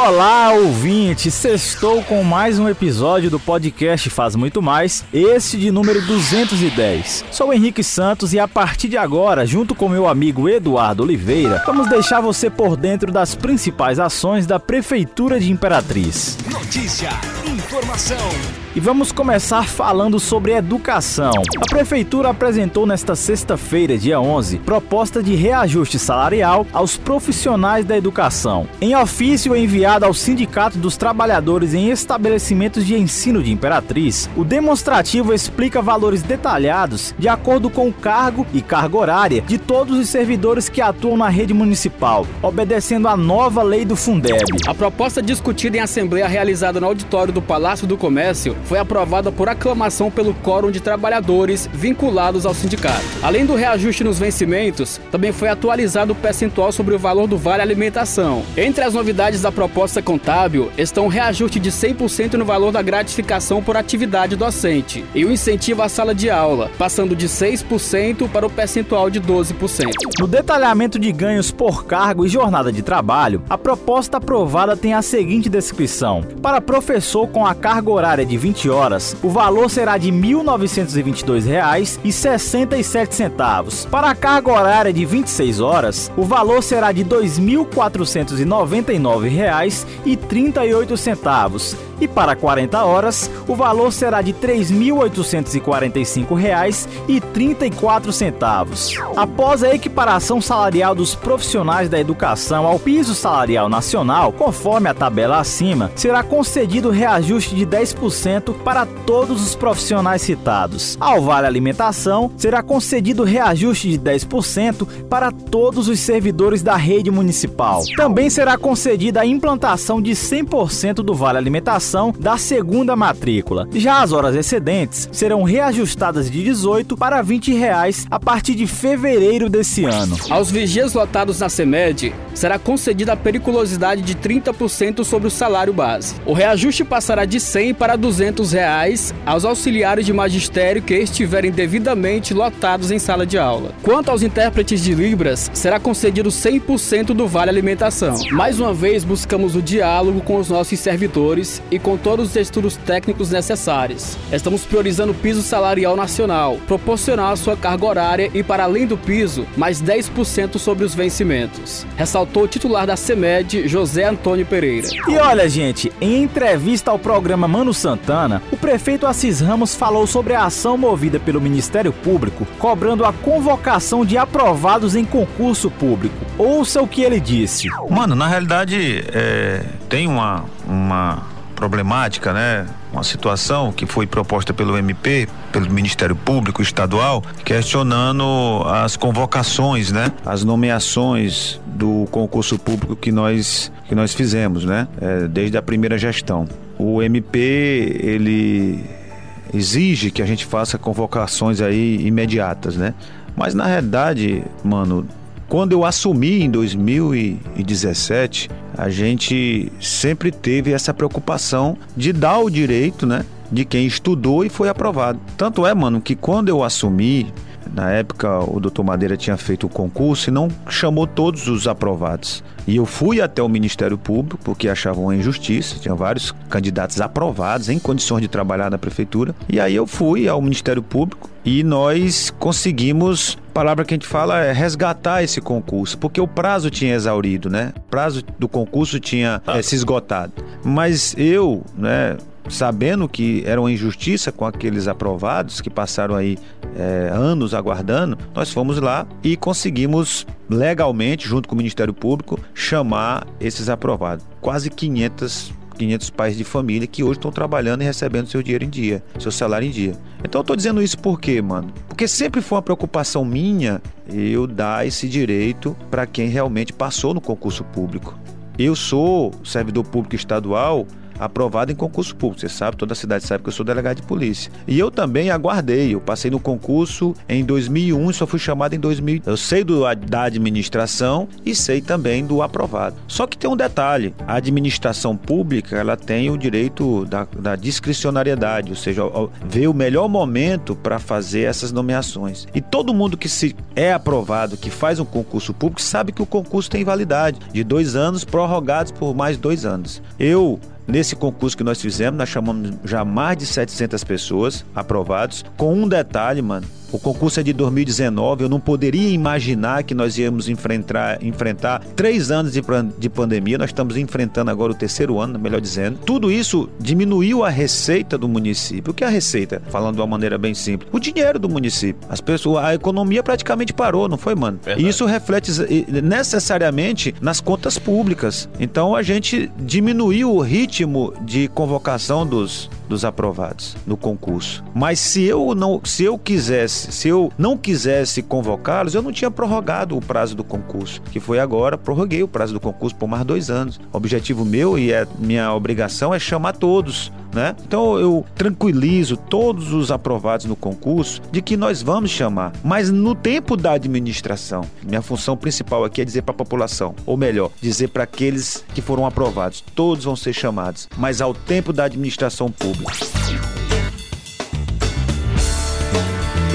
Olá, ouvinte! Sextou com mais um episódio do podcast Faz Muito Mais, este de número 210. Sou Henrique Santos e a partir de agora, junto com meu amigo Eduardo Oliveira, vamos deixar você por dentro das principais ações da Prefeitura de Imperatriz. Notícia, informação e vamos começar falando sobre educação. A Prefeitura apresentou nesta sexta-feira, dia 11, proposta de reajuste salarial aos profissionais da educação. Em ofício enviado ao Sindicato dos Trabalhadores em Estabelecimentos de Ensino de Imperatriz, o demonstrativo explica valores detalhados de acordo com o cargo e carga horária de todos os servidores que atuam na rede municipal, obedecendo à nova lei do Fundeb. A proposta discutida em assembleia realizada no auditório do Palácio do Comércio foi aprovada por aclamação pelo Quórum de Trabalhadores vinculados ao sindicato. Além do reajuste nos vencimentos, também foi atualizado o percentual sobre o valor do Vale Alimentação. Entre as novidades da proposta contábil estão o reajuste de 100% no valor da gratificação por atividade docente e o incentivo à sala de aula, passando de 6% para o percentual de 12%. No detalhamento de ganhos por cargo e jornada de trabalho, a proposta aprovada tem a seguinte descrição: para professor com a carga horária de 20 20 horas, o valor será de R$ 1.922,67. Para a carga horária de 26 horas, o valor será de R$ 2.499,38 e para 40 horas, o valor será de R$ 3.845,34. Após a equiparação salarial dos profissionais da educação ao piso salarial nacional, conforme a tabela acima, será concedido reajuste de 10% para todos os profissionais citados. Ao Vale Alimentação, será concedido reajuste de 10% para todos os servidores da rede municipal. Também será concedida a implantação de 100% do Vale Alimentação da segunda matrícula. Já as horas excedentes serão reajustadas de 18 para 20 reais a partir de fevereiro desse ano. Aos vigias lotados na CEMED, será concedida a periculosidade de 30% sobre o salário base. O reajuste passará de 100 para 200 reais aos auxiliares de magistério que estiverem devidamente lotados em sala de aula. Quanto aos intérpretes de Libras, será concedido 100% do vale alimentação. Mais uma vez, buscamos o diálogo com os nossos servidores e com todos os estudos técnicos necessários. Estamos priorizando o piso salarial nacional, proporcional à sua carga horária e, para além do piso, mais 10% sobre os vencimentos. Ressaltou o titular da CEMED, José Antônio Pereira. E olha, gente, em entrevista ao programa Mano Santana, o prefeito Assis Ramos falou sobre a ação movida pelo Ministério Público cobrando a convocação de aprovados em concurso público. Ouça o que ele disse. Mano, na realidade, é, tem uma, uma problemática, né? Uma situação que foi proposta pelo MP, pelo Ministério Público Estadual, questionando as convocações, né? As nomeações do concurso público que nós que nós fizemos, né? É, desde a primeira gestão. O MP ele exige que a gente faça convocações aí imediatas, né? Mas na realidade, mano, quando eu assumi em 2017, a gente sempre teve essa preocupação de dar o direito, né, de quem estudou e foi aprovado. Tanto é, mano, que quando eu assumi, na época o doutor Madeira tinha feito o concurso e não chamou todos os aprovados. E eu fui até o Ministério Público porque achavam uma injustiça, tinha vários candidatos aprovados em condições de trabalhar na prefeitura. E aí eu fui ao Ministério Público e nós conseguimos, palavra que a gente fala é resgatar esse concurso, porque o prazo tinha exaurido, né? O prazo do concurso tinha é, se esgotado. Mas eu, né, sabendo que era uma injustiça com aqueles aprovados que passaram aí é, anos aguardando, nós fomos lá e conseguimos legalmente, junto com o Ministério Público, chamar esses aprovados. Quase 500 500 pais de família que hoje estão trabalhando e recebendo seu dinheiro em dia, seu salário em dia. Então eu tô dizendo isso por quê, mano? Porque sempre foi uma preocupação minha eu dar esse direito para quem realmente passou no concurso público. Eu sou servidor público estadual aprovado em concurso público. Você sabe, toda a cidade sabe que eu sou delegado de polícia. E eu também aguardei. Eu passei no concurso em 2001 e só fui chamado em 2000. Eu sei do, da administração e sei também do aprovado. Só que tem um detalhe: a administração pública ela tem o direito da, da discricionariedade, ou seja, ver o melhor momento para fazer essas nomeações. E todo mundo que se é aprovado, que faz um concurso público, sabe que o concurso tem validade de dois anos prorrogados por mais dois anos. Eu Nesse concurso que nós fizemos, nós chamamos já mais de 700 pessoas aprovados, com um detalhe, mano. O concurso é de 2019, eu não poderia imaginar que nós íamos enfrentar, enfrentar três anos de, de pandemia, nós estamos enfrentando agora o terceiro ano, melhor dizendo. Tudo isso diminuiu a receita do município. O que é a receita? Falando de uma maneira bem simples. O dinheiro do município. As pessoas, a economia praticamente parou, não foi, mano? Verdade. E isso reflete necessariamente nas contas públicas. Então a gente diminuiu o ritmo de convocação dos, dos aprovados no concurso. Mas se eu não, se eu quisesse, se eu não quisesse convocá-los, eu não tinha prorrogado o prazo do concurso, que foi agora, prorroguei o prazo do concurso por mais dois anos. O objetivo meu e é minha obrigação é chamar todos né? Então eu tranquilizo todos os aprovados no concurso de que nós vamos chamar, mas no tempo da administração. Minha função principal aqui é dizer para a população, ou melhor, dizer para aqueles que foram aprovados, todos vão ser chamados, mas ao tempo da administração pública.